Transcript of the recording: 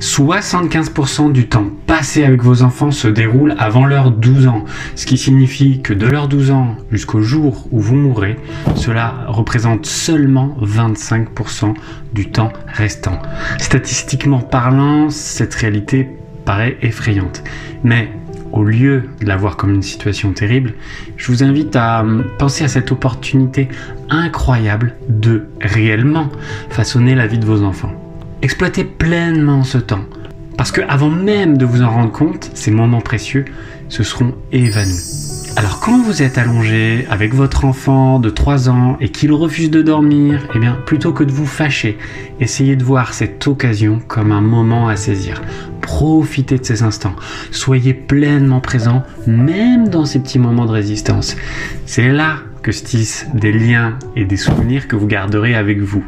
75% du temps passé avec vos enfants se déroule avant leurs 12 ans, ce qui signifie que de leurs 12 ans jusqu'au jour où vous mourrez, cela représente seulement 25% du temps restant. Statistiquement parlant, cette réalité paraît effrayante. Mais au lieu de la voir comme une situation terrible, je vous invite à hum, penser à cette opportunité incroyable de réellement façonner la vie de vos enfants. Exploitez pleinement ce temps. Parce que avant même de vous en rendre compte, ces moments précieux se seront évanouis. Alors quand vous êtes allongé avec votre enfant de 3 ans et qu'il refuse de dormir, eh bien plutôt que de vous fâcher, essayez de voir cette occasion comme un moment à saisir. Profitez de ces instants. Soyez pleinement présent même dans ces petits moments de résistance. C'est là que se tissent des liens et des souvenirs que vous garderez avec vous.